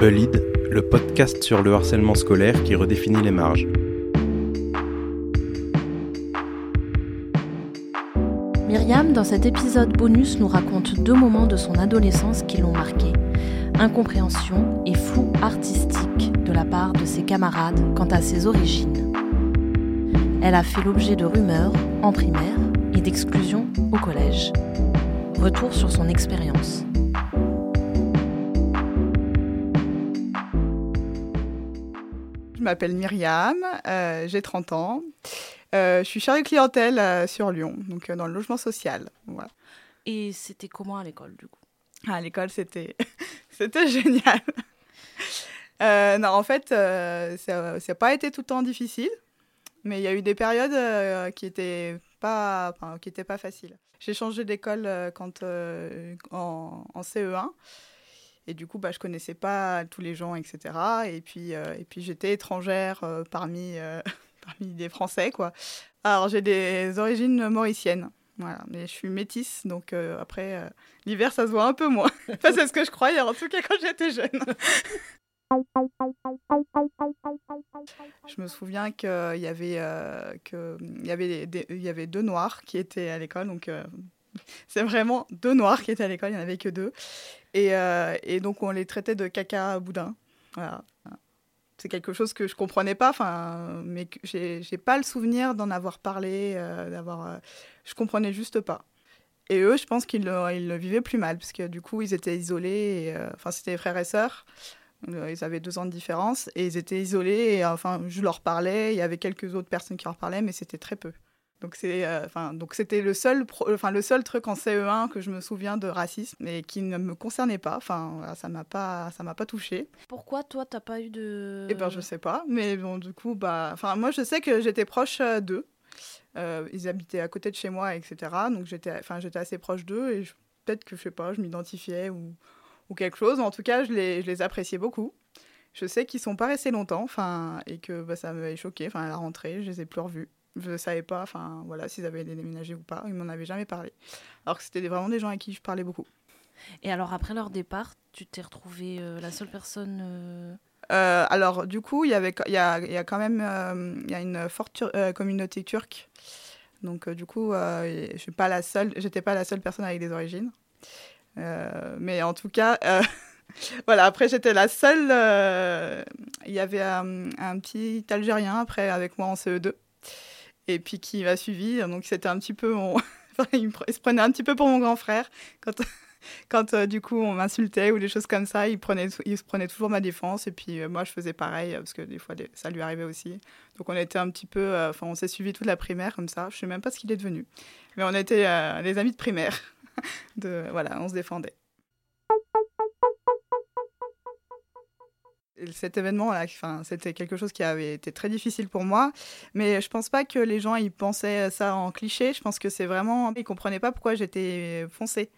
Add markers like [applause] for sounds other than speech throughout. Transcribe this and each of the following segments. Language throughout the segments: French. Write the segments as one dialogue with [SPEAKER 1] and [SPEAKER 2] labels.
[SPEAKER 1] Bullied, le podcast sur le harcèlement scolaire qui redéfinit les marges.
[SPEAKER 2] Myriam, dans cet épisode bonus, nous raconte deux moments de son adolescence qui l'ont marqué. Incompréhension et flou artistique de la part de ses camarades quant à ses origines. Elle a fait l'objet de rumeurs en primaire et d'exclusion au collège. Retour sur son expérience.
[SPEAKER 3] M'appelle Myriam, euh, j'ai 30 ans. Euh, je suis chargée de clientèle euh, sur Lyon, donc dans le logement social. Voilà.
[SPEAKER 2] Et c'était comment à l'école du coup?
[SPEAKER 3] À l'école, c'était [laughs] c'était génial. Non, en fait, ça n'a pas été tout le temps difficile, mais il y a eu des périodes qui étaient pas, enfin, qui étaient pas faciles. J'ai changé d'école quand en, en CE1. Et du coup, bah, je connaissais pas tous les gens, etc. Et puis, euh, et puis j'étais étrangère euh, parmi, euh, [laughs] parmi des Français, quoi. Alors, j'ai des origines mauriciennes. Voilà, mais je suis métisse, donc après, l'hiver, ça se voit un peu moins. [laughs] Enfin, c'est ce que je croyais, en tout cas, quand j'étais jeune. [laughs] Je me souviens qu'il y avait, euh, que, y avait, des- y avait deux noirs qui étaient à l'école, donc c'est vraiment deux noirs qui étaient à l'école, il n'y en avait que deux. Et, euh, et donc on les traitait de caca boudin. C'est quelque chose que je comprenais pas, enfin, mais j'ai pas le souvenir d'en avoir parlé, euh, d'avoir, euh, je comprenais juste pas. Et eux, je pense qu'ils le, vivaient plus mal, parce que du coup, ils étaient isolés. euh, Enfin, c'était frères et sœurs. Ils avaient deux ans de différence et ils étaient isolés. Et enfin, je leur parlais. Il y avait quelques autres personnes qui leur parlaient, mais c'était très peu. Donc c'est, euh, enfin, donc c'était le seul, pro- enfin le seul truc en CE1 que je me souviens de racisme et qui ne me concernait pas. Enfin, voilà, ça m'a pas, ça m'a pas touché.
[SPEAKER 2] Pourquoi toi t'as pas eu de.
[SPEAKER 3] Eh ben, je sais pas, mais bon, du coup, bah, enfin, moi, je sais que j'étais proche euh, d'eux. Euh, ils habitaient à côté de chez moi, etc. Donc j'étais, enfin, j'étais assez proche d'eux et peut-être que je sais pas, je m'identifiais ou, ou quelque chose. En tout cas, je les, je les appréciais beaucoup. Je sais qu'ils sont pas restés longtemps, enfin, et que bah, ça m'avait choqué. Enfin, à la rentrée, je les ai plus revus. Je savais pas, enfin, voilà, s'ils avaient déménagé ou pas. Ils m'en avaient jamais parlé. Alors que c'était vraiment des gens à qui je parlais beaucoup.
[SPEAKER 2] Et alors après leur départ, tu t'es retrouvée euh, la seule personne. euh,
[SPEAKER 3] Euh, alors, du coup, il y, avait, il y, a, il y a quand même il y a une forte tur- communauté turque. Donc, du coup, je suis pas la seule, j'étais pas la seule personne avec des origines. Mais en tout cas, [laughs] voilà, après, j'étais la seule. Il y avait euh, un petit Algérien après avec moi en CE2. Et puis qui m'a suivi. Donc, c'était un petit peu [laughs] il, se prenait un petit peu pour mon grand frère. Quand, [laughs] quand euh, du coup on m'insultait ou des choses comme ça, il, prenait, il se prenait toujours ma défense et puis euh, moi je faisais pareil euh, parce que des fois des- ça lui arrivait aussi. Donc on était un petit peu, enfin on s'est suivi toute la primaire comme ça. Je sais même pas ce qu'il est devenu, mais on était les amis de primaire. [laughs] de voilà, on se défendait. Cet événement-là, enfin, c'était quelque chose qui avait été très difficile pour moi, mais je pense pas que les gens ils pensaient ça en cliché. Je pense que c'est vraiment, ils comprenaient pas pourquoi j'étais foncée.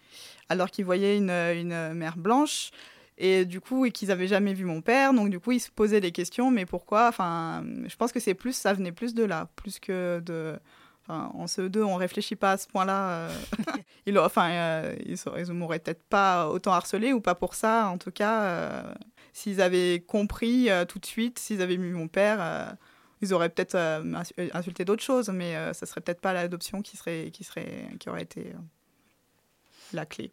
[SPEAKER 3] Alors qu'ils voyaient une, une mère blanche et du coup et qu'ils avaient jamais vu mon père. Donc du coup ils se posaient des questions mais pourquoi? Enfin je pense que c'est plus ça venait plus de là plus que de en CE2 on réfléchit pas à ce point-là euh, [laughs] ils enfin euh, ils m'auraient peut-être pas autant harcelé ou pas pour ça en tout cas euh, s'ils avaient compris euh, tout de suite s'ils avaient vu mon père euh, ils auraient peut-être euh, insu- insulté d'autres choses mais ça serait peut-être pas l'adoption qui serait qui serait qui aurait été la clé.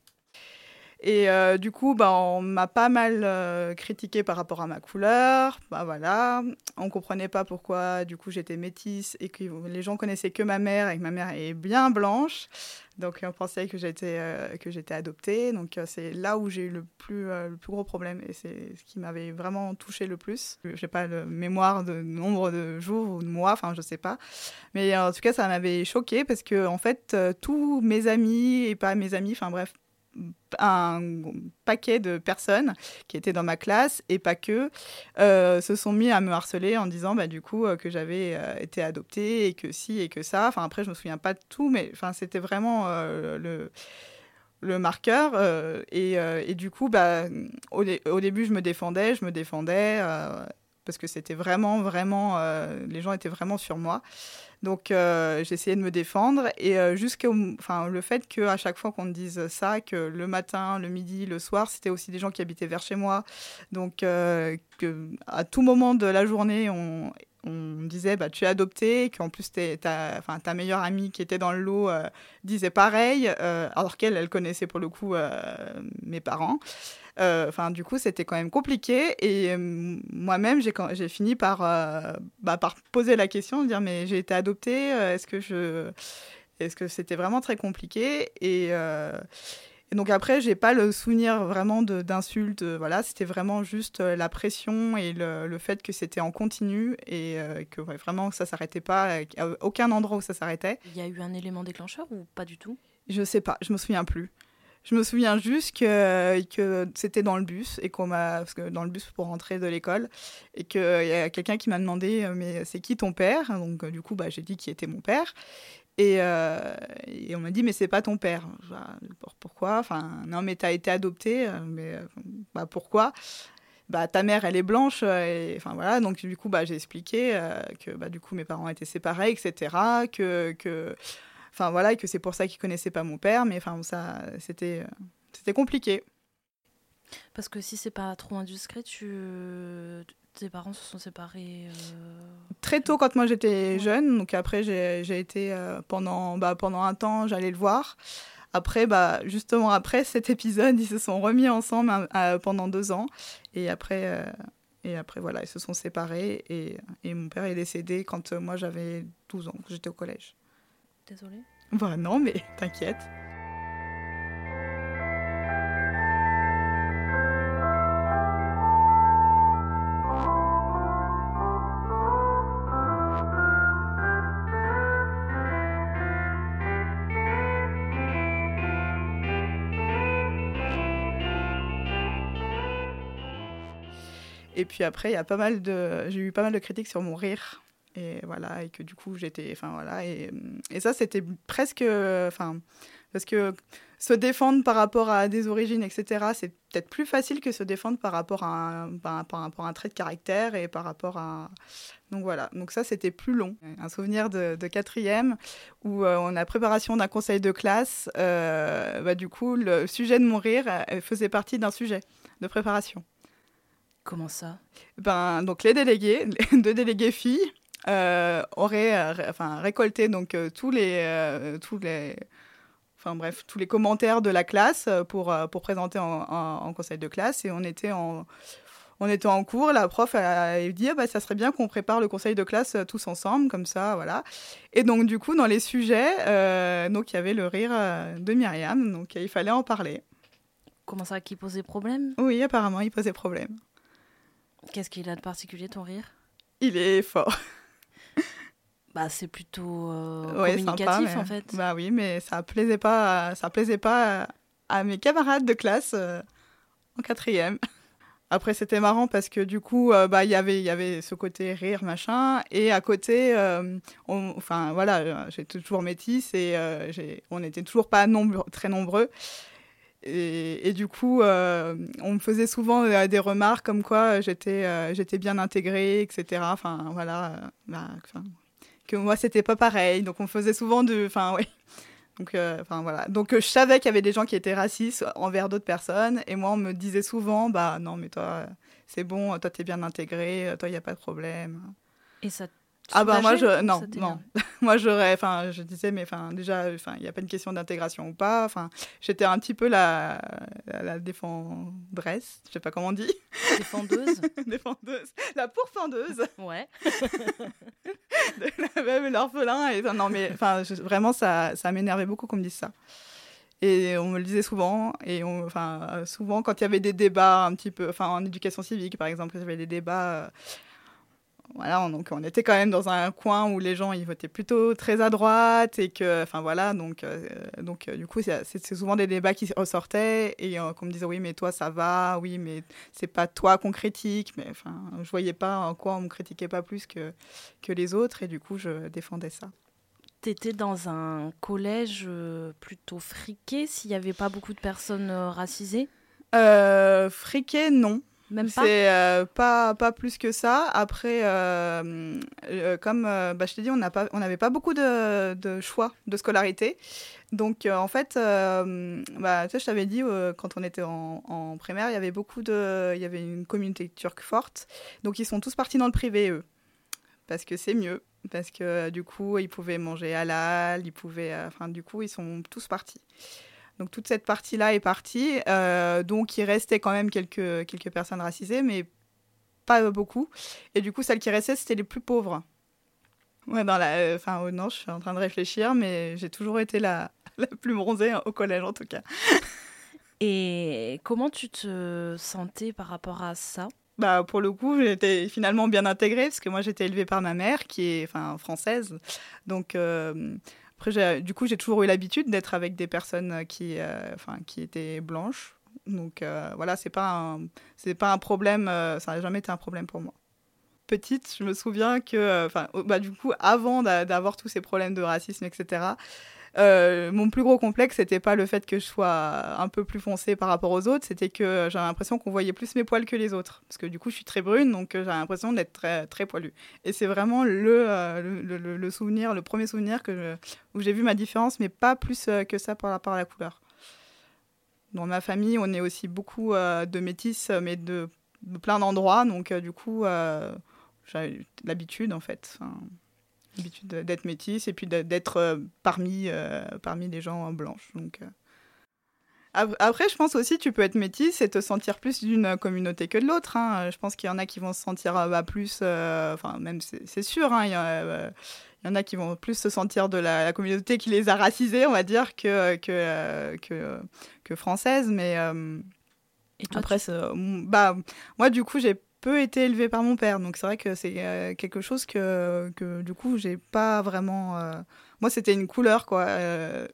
[SPEAKER 3] Et euh, du coup, bah, on m'a pas mal euh, critiqué par rapport à ma couleur. Bah voilà, on comprenait pas pourquoi du coup j'étais métisse et que les gens connaissaient que ma mère et que ma mère est bien blanche. Donc on pensait que j'étais euh, adoptée. Donc c'est là où j'ai eu le plus le plus gros problème et c'est ce qui m'avait vraiment touché le plus. J'ai pas le mémoire de nombre de jours ou de mois, enfin je sais pas. Mais en tout cas, ça m'avait choqué parce que en fait, tous mes amis et pas mes amis, enfin bref, un paquet de personnes qui étaient dans ma classe et pas que euh, se sont mis à me harceler en disant bah du coup euh, que j'avais euh, été adoptée et que si et que ça. Enfin après, je me souviens pas de tout, mais enfin c'était vraiment le le marqueur et, et du coup bah au, au début je me défendais je me défendais parce que c'était vraiment, vraiment, les gens étaient vraiment sur moi. Donc euh, essayé de me défendre et euh, jusqu'au enfin le fait que à chaque fois qu'on me dise ça que le matin, le midi, le soir, c'était aussi des gens qui habitaient vers chez moi. Donc euh, que à tout moment de la journée, on disait bah, tu es adopté, qu'en plus ta, ta meilleure amie qui était dans le lot disait pareil, alors qu'elle, elle connaissait pour le coup mes parents. Euh, enfin, du coup, c'était quand même compliqué. Et euh, moi-même, j'ai fini par, euh, bah, par poser la question, dire mais j'ai été adoptée, est-ce que je, est-ce que c'était vraiment très compliqué? Et, donc après, j'ai pas le souvenir vraiment d'insultes. Voilà, c'était vraiment juste la pression et le, fait que c'était en continu et que vraiment ça s'arrêtait pas, aucun endroit où ça s'arrêtait.
[SPEAKER 2] Il y a eu un élément déclencheur ou pas du tout?
[SPEAKER 3] Je sais pas, je me souviens plus. Je me souviens juste que, que c'était dans le bus et qu'on m'a parce que dans le bus pour rentrer de l'école et qu'il y a quelqu'un qui m'a demandé euh, mais c'est qui ton père? Donc euh, du coup bah, j'ai dit qui était mon père et, euh, et on m'a dit mais c'est pas ton père. Pourquoi? Enfin non mais t'as été adopté mais bah pourquoi? Bah ta mère elle est blanche et enfin voilà. Donc du coup bah j'ai expliqué que bah du coup mes parents étaient séparés etc que que Enfin voilà, et que c'est pour ça qu'ils connaissaient pas mon père, mais enfin ça, c'était, euh, c'était compliqué.
[SPEAKER 2] Parce que si c'est pas trop indiscret, tu... tes parents se sont séparés euh,
[SPEAKER 3] Très tôt, quand moi j'étais jeune. Donc après, j'ai été euh, pendant, bah, pendant un temps, j'allais le voir. Après, bah, justement, après [laughs] cet épisode, ils se sont remis ensemble pendant deux ans. Et après, et après, voilà, ils se sont séparés. Et, et mon père est décédé quand moi j'avais 12 ans, j'étais au collège.
[SPEAKER 2] Désolée.
[SPEAKER 3] Bah non, mais [laughs] t'inquiète. Et puis après, il y a pas mal de, j'ai eu pas mal de critiques sur mon rire et voilà et que du coup j'étais enfin voilà et, et ça c'était presque enfin parce que se défendre par rapport à des origines etc c'est peut-être plus facile que se défendre par rapport à un, par, rapport à un trait de caractère et par rapport à donc voilà. Donc ça c'était plus long. Un souvenir de, quatrième où euh, on a préparation d'un conseil de classe euh, bah, du coup le sujet de mon rire faisait partie d'un sujet de préparation.
[SPEAKER 2] Comment ça?
[SPEAKER 3] Ben, Donc les délégués, les deux délégués filles, euh, aurait euh, enfin, récolté donc, euh, tous, les, tous, les, enfin, bref, tous les commentaires de la classe pour, pour présenter en, conseil de classe. Et on était en, on était en cours, la prof a dit ah bah, ça serait bien qu'on prépare le conseil de classe tous ensemble, comme ça, voilà. Et donc, du coup, dans les sujets, donc il y avait le rire de Myriam, donc il fallait en parler.
[SPEAKER 2] Comment ça, qui posait problème?
[SPEAKER 3] Oui, apparemment, il posait problème.
[SPEAKER 2] Qu'est-ce qu'il a de particulier, ton rire?
[SPEAKER 3] Il est fort. [laughs]
[SPEAKER 2] Bah, c'est plutôt euh, communicatif en fait.
[SPEAKER 3] Bah oui, mais ça plaisait pas, ça plaisait pas à, mes camarades de classe euh, en quatrième. Après, c'était marrant parce que du coup, euh, bah, y il y avait ce côté rire, machin. Et à côté, on, enfin, voilà, j'étais toujours métisse et on n'était toujours pas très nombreux. Et, et, du coup, on me faisait souvent des remarques comme quoi j'étais j'étais bien intégrée, etc. Enfin, voilà. Bah, que moi c'était pas pareil. Donc on faisait souvent de, enfin oui. Donc, euh, enfin voilà. Donc euh, je savais qu'il y avait des gens qui étaient racistes envers d'autres personnes, et moi on me disait souvent, bah non mais toi c'est bon, toi t'es bien intégré, toi il y a pas de problème.
[SPEAKER 2] Et ça
[SPEAKER 3] ah bah moi je non non. [laughs] Moi j'aurais enfin je disais mais enfin déjà enfin il n'y a pas une question d'intégration ou pas. Enfin j'étais un petit peu la la, défendresse je sais pas comment on dit.
[SPEAKER 2] Défendeuse. [laughs]
[SPEAKER 3] Défendeuse. La pourfendeuse.
[SPEAKER 2] Ouais. [laughs]
[SPEAKER 3] Même l'orphelin et non mais enfin vraiment ça ça m'énervait beaucoup qu'on me dise ça. Et on me le disait souvent et enfin souvent quand il y avait des débats un petit peu enfin en éducation civique par exemple il y avait des débats euh, voilà, donc on était quand même dans un coin où les gens ils votaient plutôt très à droite et que, enfin voilà, donc, euh, donc euh, du coup c'est souvent des débats qui ressortaient et euh, qu'on me disait oui mais toi ça va, oui mais c'est pas toi qu'on critique, mais enfin je voyais pas en quoi on me critiquait pas plus que, que les autres et du coup je défendais ça.
[SPEAKER 2] Tu étais dans un collège plutôt friqué s'il n'y avait pas beaucoup de personnes racisées?
[SPEAKER 3] Friqué non C'est euh, pas, pas plus que ça. Après, euh, euh, comme bah, je t'ai dit, on n'avait pas, beaucoup de, de, choix de scolarité. Donc, en fait, bah, je t'avais dit, quand on était en, en, primaire, il y avait beaucoup de. Il y avait une communauté turque forte. Donc, ils sont tous partis dans le privé, eux. Parce que c'est mieux. Parce que du coup, ils pouvaient manger halal, ils pouvaient. Enfin, du coup, ils sont tous partis. Donc toute cette partie-là est partie. Euh, donc il restait quand même quelques, quelques personnes racisées, mais pas beaucoup. Et du coup, celles qui restaient, c'était les plus pauvres. Ouais, dans la, euh, enfin, oh non, je suis en train de réfléchir, mais j'ai toujours été la, [laughs] la plus bronzée au collège, en tout cas.
[SPEAKER 2] Et comment tu te sentais par rapport à ça?
[SPEAKER 3] Bah, pour le coup, j'étais finalement bien intégrée parce que moi j'étais élevée par ma mère qui est enfin française. Donc euh, du coup, j'ai toujours eu l'habitude d'être avec des personnes euh, qui, euh, enfin, qui étaient blanches. Donc euh, voilà, c'est pas c'est pas un problème. ça n'a jamais été un problème pour moi. Petite, je me souviens que, enfin, bah, du coup, avant d'avoir tous ces problèmes de racisme, etc. Euh, mon plus gros complexe, c'était pas le fait que je sois un peu plus foncée par rapport aux autres, c'était que j'avais l'impression qu'on voyait plus mes poils que les autres. Parce que du coup, je suis très brune, donc euh, j'avais l'impression d'être très, très poilue. Et c'est vraiment le, euh, le, souvenir, le premier souvenir que où j'ai vu ma différence, mais pas plus que ça par rapport à la couleur. Dans ma famille, on est aussi beaucoup de métis, mais de, plein d'endroits, donc du coup, j'ai l'habitude en fait l'habitude d'être métisse et puis d'être euh, parmi, euh, parmi les gens blanches. Donc, euh. Après, je pense aussi tu peux être métisse et te sentir plus d'une communauté que de l'autre. Hein. Je pense qu'il y en a qui vont se sentir bah, plus, enfin même c'est sûr, hein, il, y en a qui vont plus se sentir de la, communauté qui les a racisés, on va dire, que, que, que, que française. Mais et après, bah, moi du coup, j'ai peu été élevée par mon père. Donc c'est vrai que c'est euh, quelque chose que, que, du coup, j'ai pas vraiment. Euh, moi, c'était une couleur, quoi. Euh,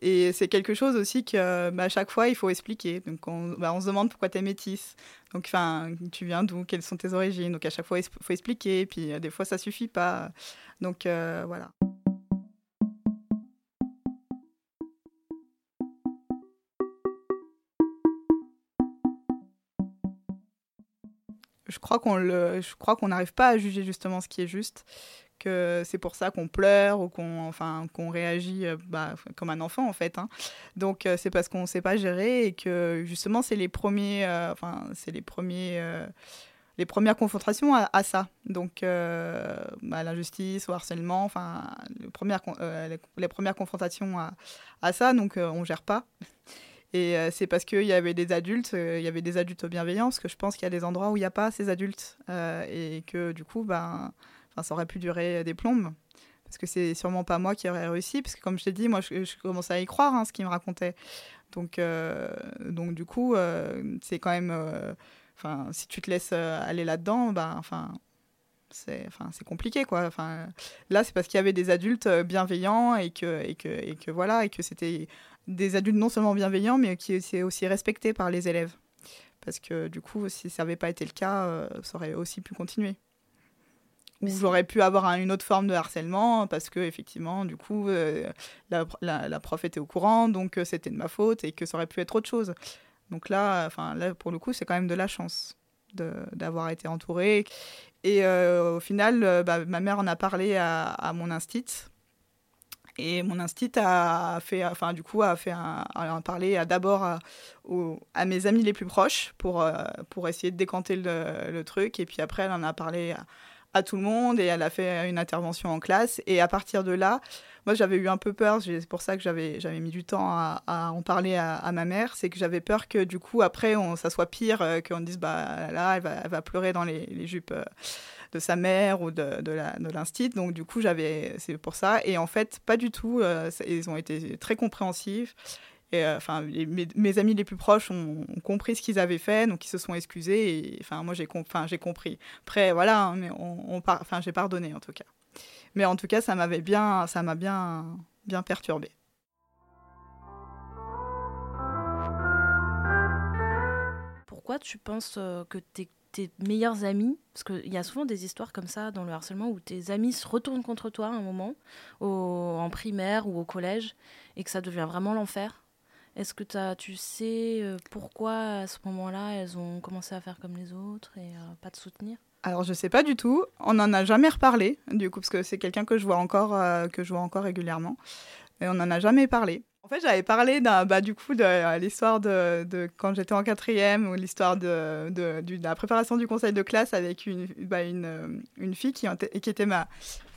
[SPEAKER 3] et c'est quelque chose aussi que bah, à chaque fois, il faut expliquer. Donc on, bah, on se demande pourquoi tu es métisse. Donc enfin, tu viens d'où? Quelles sont tes origines? Donc à chaque fois, il faut expliquer. Et puis des fois, ça suffit pas. Donc voilà. Je crois qu'on le, je crois qu'on n'arrive pas à juger justement ce qui est juste, que c'est pour ça qu'on pleure ou qu'on, enfin, qu'on réagit euh, bah, comme un enfant en fait. Hein. Donc euh, c'est parce qu'on ne sait pas gérer et que justement c'est les premiers, euh, enfin c'est les premiers. les premières confrontations à, ça, donc bah, l'injustice, au harcèlement, enfin les premières, confrontations à, ça, donc on gère pas. Et euh, c'est parce qu'il y avait des adultes, euh, il y avait des adultes bienveillants, parce que je pense qu'il y a des endroits où il n'y a pas ces adultes. Euh, et que du coup, ben, ça aurait pu durer des plombes. Parce que c'est sûrement pas moi qui aurais réussi, parce que comme je t'ai dit, moi je, commençais à y croire, hein, ce qu'il me racontait. Donc, donc du coup, c'est quand même. Enfin, si tu te laisses aller là-dedans, ben, enfin, c'est enfin c'est compliqué quoi enfin là c'est parce qu'il y avait des adultes bienveillants et que et que et que voilà et que c'était des adultes non seulement bienveillants, mais qui étaient aussi respectés par les élèves. Parce que du coup, si ça n'avait pas été le cas, euh, ça aurait aussi pu continuer. Ou j'aurais pu avoir une autre forme de harcèlement parce que effectivement, du coup, euh, la, prof était au courant, donc euh, c'était de ma faute et que ça aurait pu être autre chose. Donc là, enfin là, pour le coup, c'est quand même de la chance d'avoir été entourée. Et au final, bah, ma mère en a parlé à, mon instit et mon instit a fait, enfin du coup, a fait un, a parlé d'abord à, à, mes amis les plus proches pour, euh, pour essayer de décanter le, truc. Et puis après, elle en a parlé à, tout le monde et elle a fait une intervention en classe. Et à partir de là, moi j'avais eu un peu peur, c'est pour ça que j'avais, mis du temps à, en parler à, ma mère, c'est que j'avais peur que du coup après on, ça soit pire, euh, qu'on dise bah là elle va, pleurer dans les, jupes. Euh, de sa mère ou de, de l'instit. Donc du coup, j'avais, c'est pour ça. Et en fait, pas du tout. Euh, ils ont été très compréhensifs. Enfin, mes, amis les plus proches ont, compris ce qu'ils avaient fait, donc ils se sont excusés. Enfin, moi, j'ai, compris. Après, voilà, hein, mais on, j'ai pardonné en tout cas. Mais en tout cas, ça m'avait bien, ça m'a bien, bien perturbé.
[SPEAKER 2] Pourquoi tu penses euh, que tes tes meilleurs amis, parce qu'il y a souvent des histoires comme ça dans le harcèlement où tes amis se retournent contre toi à un moment, au, en primaire ou au collège, et que ça devient vraiment l'enfer? Est-ce que tu sais euh, pourquoi à ce moment-là elles ont commencé à faire comme les autres et à pas te soutenir?
[SPEAKER 3] Alors je sais pas du tout. On n'en a jamais reparlé du coup parce que c'est quelqu'un que je vois encore euh, que je vois encore régulièrement et on n'en a jamais parlé. En fait, j'avais parlé bah, du coup de, l'histoire de, de, quand j'étais en quatrième ou l'histoire de, de, la préparation du conseil de classe avec une, bah, une, une, fille qui, qui était ma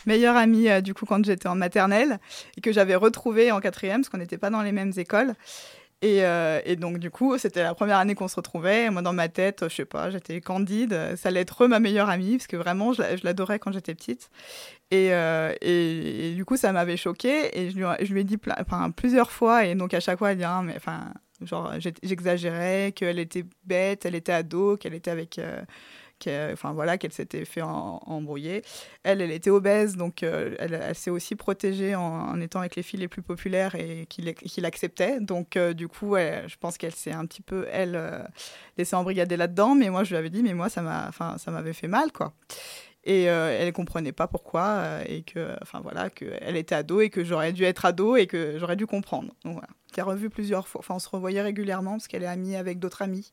[SPEAKER 3] meilleure amie euh, du coup quand j'étais en maternelle et que j'avais retrouvée en quatrième parce qu'on n'était pas dans les mêmes écoles. Euh, et, donc, du coup, c'était la première année qu'on se retrouvait. moi, dans ma tête, je sais pas, j'étais candide. Ça allait être ma meilleure amie, parce que vraiment, je l'adorais quand j'étais petite. Euh, et, du coup, ça m'avait choquée. Et je lui, je lui ai dit plusieurs fois. Et donc, à chaque fois, elle dit, ah, mais enfin, genre, j'exagérais, qu'elle était bête, elle était ado, qu'elle était avec. Euh, qu'elle, enfin voilà, qu'elle s'était fait embrouiller. Elle, elle était obèse, donc euh, elle, s'est aussi protégée en, étant avec les filles les plus populaires et qui, l'acceptaient. Donc euh, du coup, je pense qu'elle s'est un petit peu, elle, euh, laissée embrigader là-dedans. Mais moi, je lui avais dit, mais moi, ça m'avait fait mal, quoi. Et elle ne comprenait pas pourquoi, et que, enfin voilà, qu'elle était ado et que j'aurais dû être ado et que j'aurais dû comprendre. Donc voilà. Revu plusieurs fois, enfin on se revoyait régulièrement parce qu'elle est amie avec d'autres amis.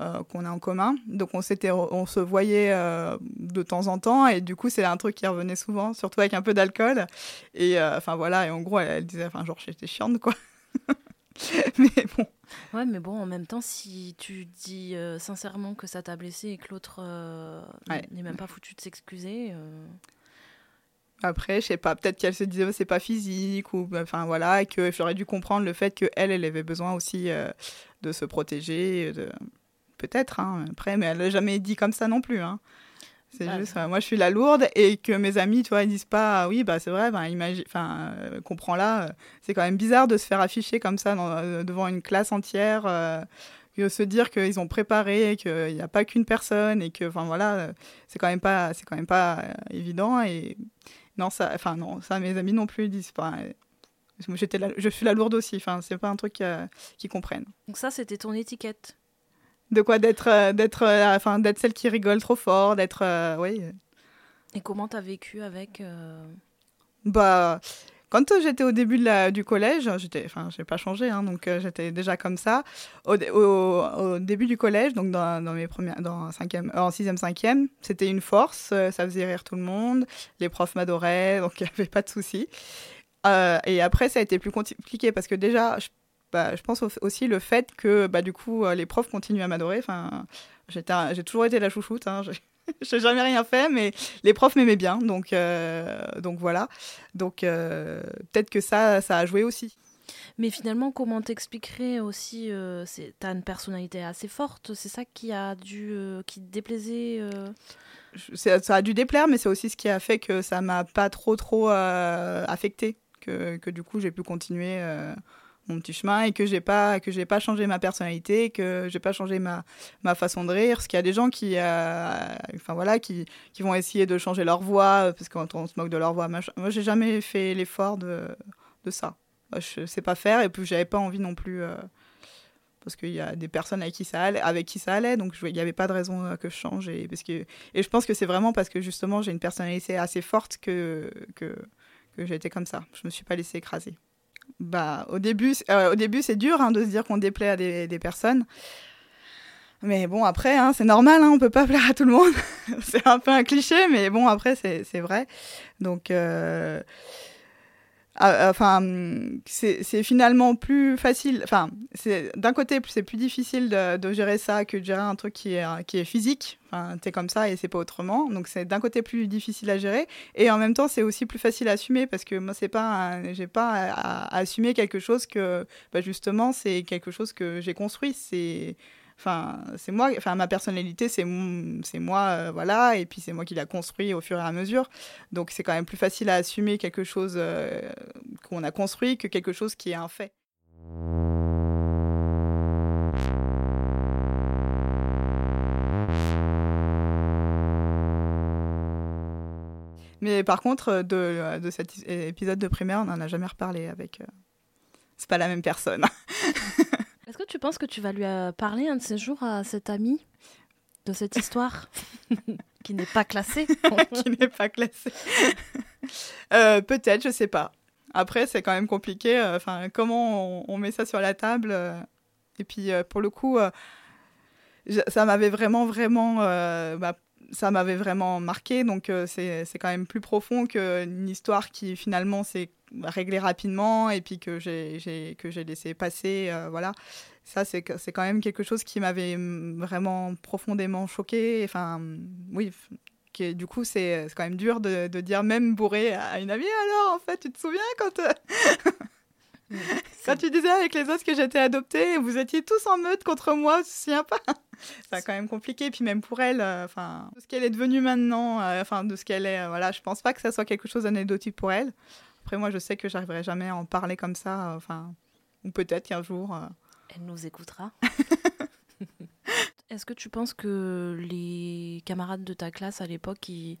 [SPEAKER 3] Euh, qu'on a en commun. Donc on, s'était, on se voyait euh, de temps en temps et du coup c'est un truc qui revenait souvent, surtout avec un peu d'alcool. Et euh, enfin voilà, et en gros elle, disait, enfin genre j'étais chiante quoi. [laughs] mais bon.
[SPEAKER 2] Ouais, mais bon, en même temps, si tu dis sincèrement que ça t'a blessé et que l'autre n'est même pas foutu de s'excuser.
[SPEAKER 3] Après, je sais pas, peut-être qu'elle se disait oh, c'est pas physique ou enfin voilà, et que j'aurais dû comprendre le fait qu'elle, elle avait besoin aussi de se protéger. De... Peut-être, hein, après, mais elle n'a jamais dit comme ça non plus. Hein. C'est bah, juste, moi je suis la lourde et que mes amis, tu vois, ils disent pas, ah oui, bah c'est vrai, ben, imagine, enfin, euh, comprends-la, euh, c'est quand même bizarre de se faire afficher comme ça euh, devant une classe entière, de se dire qu'ils ont préparé, qu'il n'y a pas qu'une personne et que, enfin voilà, c'est quand même pas, c'est quand même pas évident et non, ça, enfin non, ça mes amis non plus disent pas. J'étais je suis la lourde aussi, enfin c'est pas un truc qu'ils comprennent.
[SPEAKER 2] Donc ça, c'était ton étiquette?
[SPEAKER 3] De quoi d'être euh, d'être euh, enfin d'être celle qui rigole trop fort d'être euh, oui
[SPEAKER 2] et comment t'as vécu avec
[SPEAKER 3] bah quand j'étais au début de la, du collège, j'étais, enfin, j'ai pas changé, hein, donc j'étais déjà comme ça. Au, au, début du collège, donc dans, dans mes premières, dans cinquième, en sixième, cinquième, c'était une force, ça faisait rire tout le monde, les profs m'adoraient, donc [laughs] il n'y avait pas de souci. et après, ça a été plus compliqué parce que déjà, je bah, je pense aussi le fait que bah, du coup euh, les profs continuent à m'adorer. Enfin, j'ai toujours été la chouchoute. Hein. n'ai [laughs] jamais rien fait, mais les profs m'aimaient bien, donc euh, donc voilà. Donc euh, peut-être que ça ça a joué aussi.
[SPEAKER 2] Mais finalement, comment t'expliquerais aussi euh, T'as une personnalité assez forte, c'est ça qui a dû qui te déplaisait
[SPEAKER 3] Ça a dû déplaire, mais c'est aussi ce qui a fait que ça m'a pas trop trop affecté, que, que, du coup j'ai pu continuer mon petit chemin et que j'ai pas que j'ai pas changé ma personnalité que j'ai pas changé ma, ma façon de rire. Parce qu'il y a des gens qui euh, enfin voilà qui, qui vont essayer de changer leur voix parce qu'on on se moque de leur voix moi j'ai jamais fait l'effort de, de ça. Je sais pas faire et puis j'avais pas envie non plus euh, parce qu'il y a des personnes avec qui ça allait, avec qui ça allait. Donc il n'y avait pas de raison euh, que je change et parce que et je pense que c'est vraiment parce que justement j'ai une personnalité assez forte que que que j'ai été comme ça. Je me suis pas laissée écraser bah, au début, euh, c'est dur hein, de se dire qu'on déplaît à des, personnes. Mais bon, après, hein, c'est normal, hein, on peut pas plaire à tout le monde. [laughs] c'est un peu un cliché, mais bon, après, c'est vrai. Donc, euh, enfin, c'est finalement plus facile. Enfin, d'un côté, c'est plus difficile de, gérer ça que de gérer un truc qui est, qui est physique. Enfin, t'es comme ça et c'est pas autrement. Donc, c'est d'un côté plus difficile à gérer. Et en même temps, c'est aussi plus facile à assumer parce que moi, c'est pas, j'ai pas à, assumer quelque chose que, bah, justement, c'est quelque chose que j'ai construit. C'est Enfin, c'est moi, enfin, ma personnalité, c'est moi, euh, voilà, et puis c'est moi qui l'a construit au fur et à mesure. Donc, c'est quand même plus facile à assumer quelque chose euh, qu'on a construit que quelque chose qui est un fait. Mais par contre, de, de, cet épisode de primaire, on n'en a jamais reparlé avec. Euh, c'est pas la même personne. [laughs]
[SPEAKER 2] Tu penses que tu vas lui euh, parler un de ces jours à cet ami de cette histoire [laughs] qui n'est pas classée [laughs]
[SPEAKER 3] Qui n'est pas classée. [laughs] Euh, peut-être, je sais pas. Après, c'est quand même compliqué. Enfin, comment on, met ça sur la table Et puis, pour le coup, ça m'avait vraiment, vraiment bah, ça m'avait vraiment marqué. Donc, euh, c'est quand même plus profond qu'une histoire qui finalement s'est réglée rapidement et puis que j'ai laissé passer. Euh, voilà. Ça, c'est quand même quelque chose qui m'avait vraiment profondément choqué. Enfin, oui. Qui, du coup, c'est quand même dur de, de, dire, même bourré à une amie, alors, en fait, tu te souviens quand. Euh, [laughs] quand tu disais avec les autres que j'étais adoptée, vous étiez tous en meute contre moi, tu te souviens pas? C'est quand même compliqué. Puis même pour elle, euh, enfin, de ce qu'elle est devenue maintenant, euh, enfin, de ce qu'elle est, euh, voilà, je pense pas que ça soit quelque chose d'anecdotique pour elle. Après, moi, je sais que j'arriverai jamais à en parler comme ça, enfin, ou peut-être qu'un jour.
[SPEAKER 2] Elle nous écoutera. [laughs] Est-ce que tu penses que les camarades de ta classe à l'époque, ils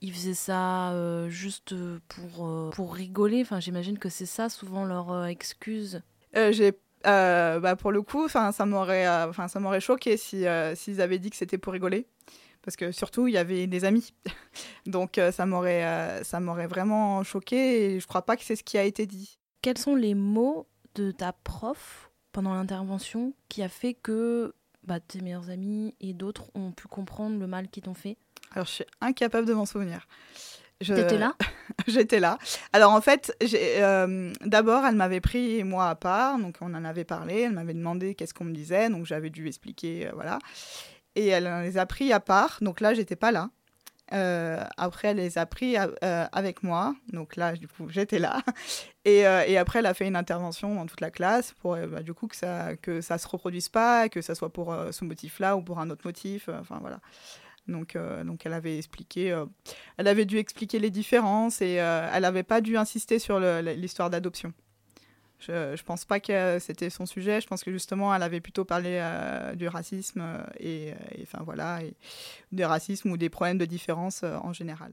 [SPEAKER 2] ils faisaient ça euh, juste pour, euh, pour rigoler? Enfin, j'imagine que c'est ça souvent leur euh, excuse.
[SPEAKER 3] j'ai bah, pour le coup, enfin ça m'aurait enfin ça m'aurait choqué si s'ils avaient dit que c'était pour rigoler parce que surtout il y avait des amis. [laughs] Donc ça m'aurait ça m'aurait vraiment choqué et je crois pas que c'est ce qui a été dit.
[SPEAKER 2] Quels sont les mots de ta prof pendant l'intervention qui a fait que bah, tes meilleurs amis et d'autres ont pu comprendre le mal qu'ils t'ont fait
[SPEAKER 3] alors, je suis incapable de m'en souvenir.
[SPEAKER 2] Je... T'étais là [laughs]
[SPEAKER 3] J'étais là. Alors, en fait, euh, d'abord, elle m'avait pris moi à part, donc on en avait parlé, elle m'avait demandé qu'est-ce qu'on me disait, donc j'avais dû expliquer, euh, voilà. Et elle les a pris à part, donc là, j'étais pas là. Euh, après, elle les a pris avec moi. Donc là, du coup, j'étais là. [laughs] Et, après, elle a fait une intervention dans toute la classe pour, bah, du coup, que ça que ça se reproduise pas, que ça soit pour ce motif-là ou pour un autre motif. Enfin, voilà. Donc, euh, donc elle avait expliqué, euh, elle avait dû expliquer les différences et euh, elle n'avait pas dû insister sur l'histoire d'adoption. Je pense pas que c'était son sujet. Je pense que justement, elle avait plutôt parlé du racisme et, enfin voilà, et des racismes ou des problèmes de différence en général.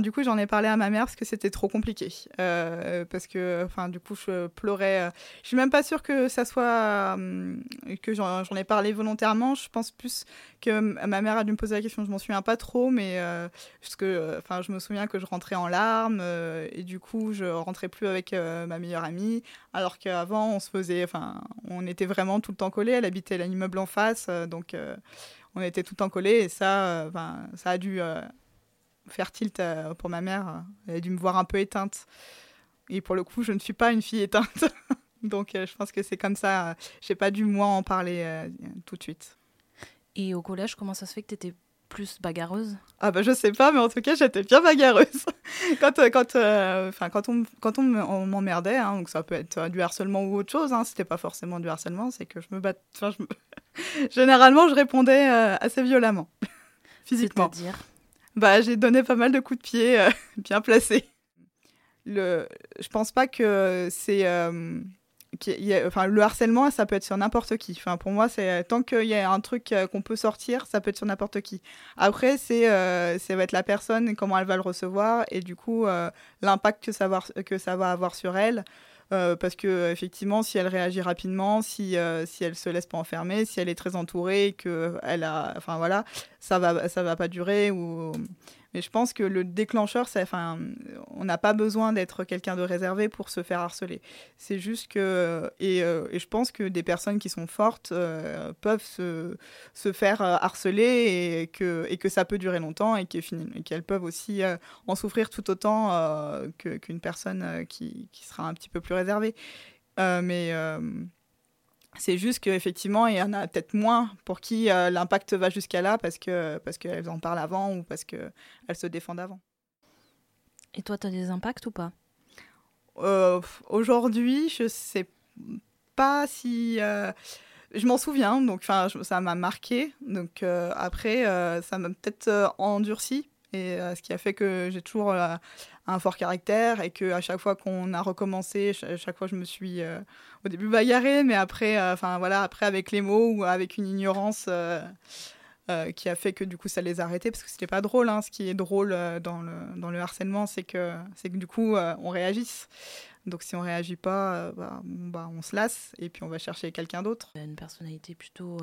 [SPEAKER 3] Du coup, j'en ai parlé à ma mère parce que c'était trop compliqué. Euh, parce que, enfin, du coup, je pleurais. Euh. Je suis même pas sûre que ça soit hum, que j'en ai parlé volontairement. Je pense plus que ma mère a dû me poser la question. Je m'en souviens pas trop, mais euh, que, enfin, je me souviens que je rentrais en larmes et du coup, je rentrais plus avec ma meilleure amie, alors qu'avant, on se faisait, enfin, on était vraiment tout le temps collés. Elle habitait l'immeuble en face, donc on était tout le temps collés et ça, ça a dû faire tilt euh, pour ma mère. Elle a dû me voir un peu éteinte. Et pour le coup, je ne suis pas une fille éteinte. [laughs] Donc euh, je pense que c'est comme ça. J'ai pas dû, moi, en parler euh, tout de suite.
[SPEAKER 2] Et au collège, comment ça se fait que tu étais plus bagarreuse?
[SPEAKER 3] Ah bah je sais pas, mais en tout cas j'étais bien bagarreuse. [laughs] quand quand, enfin quand on, quand on m'emmerdait, hein, donc ça peut être du harcèlement ou autre chose, hein, c'était pas forcément du harcèlement, c'est que je me batte... [laughs] Généralement je répondais assez violemment, physiquement.
[SPEAKER 2] C'est-à-dire?
[SPEAKER 3] Bah, j'ai donné pas mal de coups de pied euh, [laughs] bien placés. Le, je pense pas que c'est. Euh, enfin, le harcèlement, ça peut être sur n'importe qui. Enfin, pour moi, c'est tant qu'il y a un truc euh, qu'on peut sortir, ça peut être sur n'importe qui. Après, c'est ça va être la personne comment elle va le recevoir et du coup l'impact que que ça va avoir sur elle. Euh, parce que effectivement, si elle réagit rapidement, si euh, si elle se laisse pas enfermer, si elle est très entourée, que elle a, enfin voilà, ça va ça va pas durer ou mais je pense que le déclencheur, c'est, enfin, on n'a pas besoin d'être quelqu'un de réservé pour se faire harceler. C'est juste que, et, euh, et, je pense que des personnes qui sont fortes euh, peuvent se, faire euh, harceler et que, et que ça peut durer longtemps et qu'elles peuvent aussi en souffrir tout autant qu'une personne qui, qui, sera un petit peu plus réservée. mais c'est juste qu'effectivement, il y en a peut-être moins pour qui euh, l'impact va jusqu'à là parce que parce qu'elles en parlent avant ou parce qu'elles se défendent avant.
[SPEAKER 2] Et toi, tu as des impacts ou pas?
[SPEAKER 3] Euh, Aujourd'hui, je sais pas si... Euh, je m'en souviens, donc ça m'a marqué. Donc après, ça m'a peut-être endurci. Et ce qui a fait que j'ai toujours un fort caractère et que à chaque fois qu'on a recommencé, chaque fois je me suis euh, au début bagarrée, mais après, euh, enfin voilà, après avec les mots ou avec une ignorance, euh, euh, qui a fait que du coup ça les a arrêtés parce que c'était pas drôle. Hein. Ce qui est drôle euh, dans, le, dans le harcèlement, c'est que, c'est que du coup euh, on réagisse. Donc si on réagit pas, bah, bah, on se lasse et puis on va chercher quelqu'un d'autre.
[SPEAKER 2] Une personnalité plutôt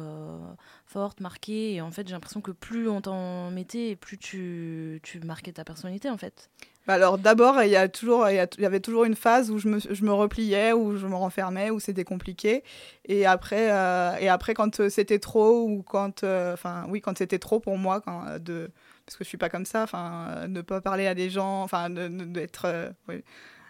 [SPEAKER 2] forte, marquée, et en fait j'ai l'impression que plus on t'en mettait, plus tu, tu marquais ta personnalité en fait.
[SPEAKER 3] Bah, alors d'abord, il y a toujours, il y, avait toujours une phase où je me, je me repliais, où je me renfermais, où c'était compliqué. Et après, euh, et après quand euh, c'était trop ou quand, euh, enfin oui, quand c'était trop pour moi, quand, de, parce que je suis pas comme ça, enfin, ne pas parler à des gens, enfin, d'être,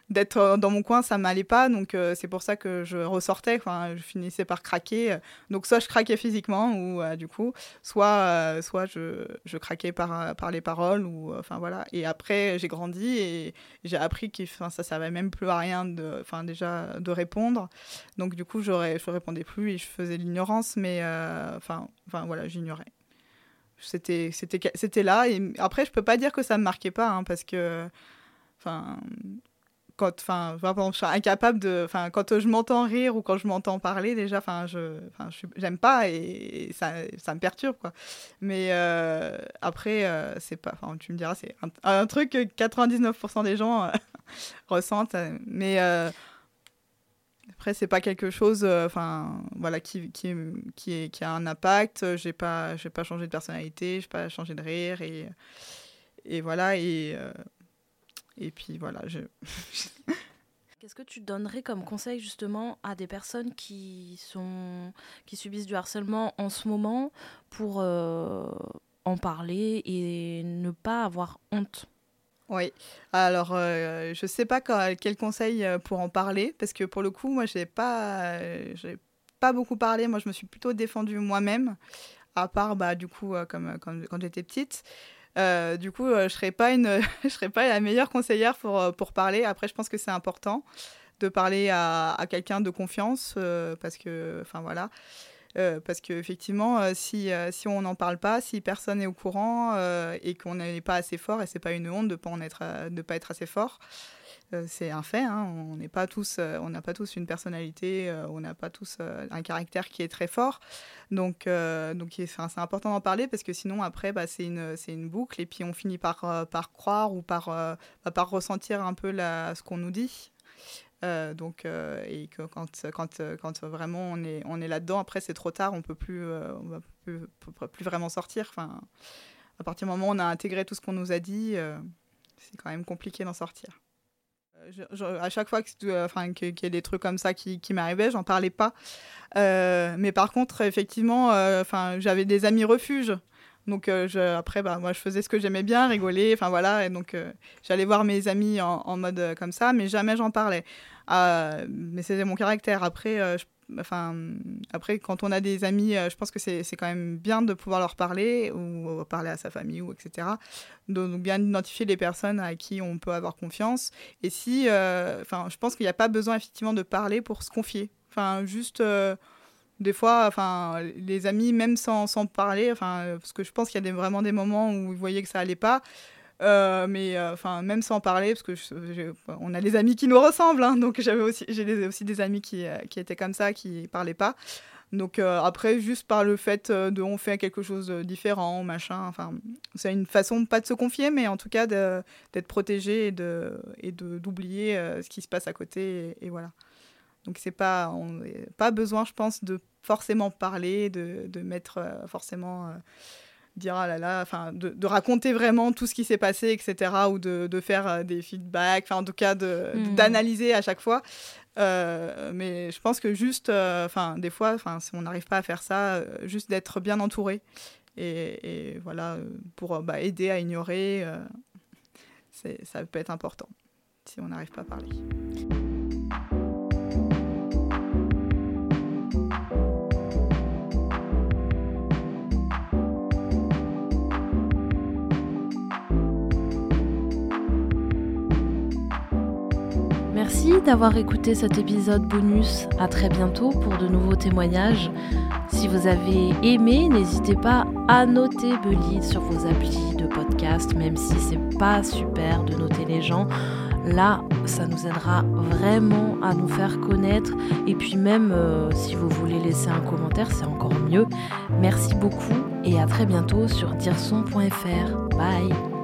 [SPEAKER 3] d'être dans mon coin, ça m'allait pas. Donc euh, c'est pour ça que je ressortais. Enfin, je finissais par craquer. Donc soit je craquais physiquement ou euh, du coup, soit euh, soit je, je, craquais par par les paroles ou enfin voilà. Et après j'ai grandi et j'ai appris que ça servait même plus à rien de enfin déjà de répondre. Donc du coup je répondais plus et je faisais l'ignorance. Mais enfin voilà j'ignorais c'était c'était c'était là et après je peux pas dire que ça me marquait pas hein, parce que enfin quand enfin je suis incapable de enfin quand je m'entends rire ou quand je m'entends parler déjà enfin je enfin j'aime pas et, ça, ça, me perturbe quoi. Mais euh, après euh, c'est pas enfin tu me diras c'est un, truc que 99% des gens euh, [laughs] ressentent mais après c'est pas quelque chose enfin voilà qui, qui, qui, qui a un impact. J'ai pas j'ai pas changé de personnalité j'ai pas changé de rire et et voilà et et puis voilà, je. [laughs]
[SPEAKER 2] Qu'est-ce que tu donnerais comme conseil justement à des personnes qui, sont, qui subissent du harcèlement en ce moment pour euh, en parler et ne pas avoir honte?
[SPEAKER 3] Oui, alors euh, je ne sais pas quel conseil euh, pour en parler, parce que pour le coup, moi, je n'ai pas, pas beaucoup parlé, moi, je me suis plutôt défendue moi-même, à part, bah, du coup, comme, quand j'étais petite. Euh, du coup, euh, je serais pas une, [laughs] je serais pas la meilleure conseillère pour euh, pour parler. Après, je pense que c'est important de parler à, à quelqu'un de confiance parce que, enfin voilà. parce qu'effectivement, si, si on n'en parle pas, si personne n'est au courant et qu'on n'est pas assez fort, et c'est pas une honte de pas en être, de pas être assez fort, c'est un fait. Hein. On n'est pas tous, euh, on n'a pas tous une personnalité, euh, on n'a pas tous un caractère qui est très fort. Donc, donc c'est important d'en parler parce que sinon après, bah, c'est une, c'est une boucle et puis on finit par, par croire ou par, bah, par ressentir un peu ce qu'on nous dit. donc, et quand, quand, quand vraiment on est, on est là-dedans, après c'est trop tard, on peut plus, on va plus vraiment sortir. Enfin, à partir du moment où on a intégré tout ce qu'on nous a dit, c'est quand même compliqué d'en sortir à chaque fois qu'il enfin, que, y a des trucs comme ça qui, qui m'arrivaient, j'en parlais pas. Euh, mais par contre, effectivement, euh, enfin, j'avais des amis refuges. Donc euh, après, bah, moi, je faisais ce que j'aimais bien, rigoler, enfin voilà. Et donc, j'allais voir mes amis en, en mode comme ça, mais jamais j'en parlais. mais c'était mon caractère. Après, je enfin, après, quand on a des amis, euh, je pense que c'est quand même bien de pouvoir leur parler ou, parler à sa famille ou etc. Donc, bien identifier les personnes à qui on peut avoir confiance. Et si, euh, enfin, je pense qu'il n'y a pas besoin effectivement de parler pour se confier. Enfin, juste euh, des fois, enfin, les amis, même sans, sans parler, enfin, parce que je pense qu'il y a vraiment des moments où vous voyez que ça allait pas. Euh, mais euh, enfin, même sans parler, parce que on a des amis qui nous ressemblent, hein, donc j'avais aussi, j'ai aussi des amis qui, euh, qui, étaient comme ça, qui parlaient pas. Donc après, juste par le fait de on fait quelque chose de différent, machin, enfin, c'est une façon pas de se confier, mais en tout cas d'être protégé et de et d'oublier ce qui se passe à côté et, voilà. Donc c'est pas pas besoin, je pense, de forcément parler, de, de mettre forcément dire ah là là, enfin de, de, raconter vraiment tout ce qui s'est passé, etc. ou de, de faire euh, des feedbacks, enfin en tout cas hmm. d'analyser à chaque fois. Euh, mais je pense que juste, euh, enfin des fois, enfin si on n'arrive pas à faire ça, juste d'être bien entouré et, et voilà pour bah, aider à ignorer, ça peut être important si on n'arrive pas à parler.
[SPEAKER 2] D'avoir écouté cet épisode bonus. À très bientôt pour de nouveaux témoignages. Si vous avez aimé, n'hésitez pas à noter Bully sur vos applis de podcast, même si c'est pas super de noter les gens. Là, ça nous aidera vraiment à nous faire connaître. Et puis même, euh, si vous voulez laisser un commentaire, c'est encore mieux. Merci beaucoup et à très bientôt sur dirson.fr. Bye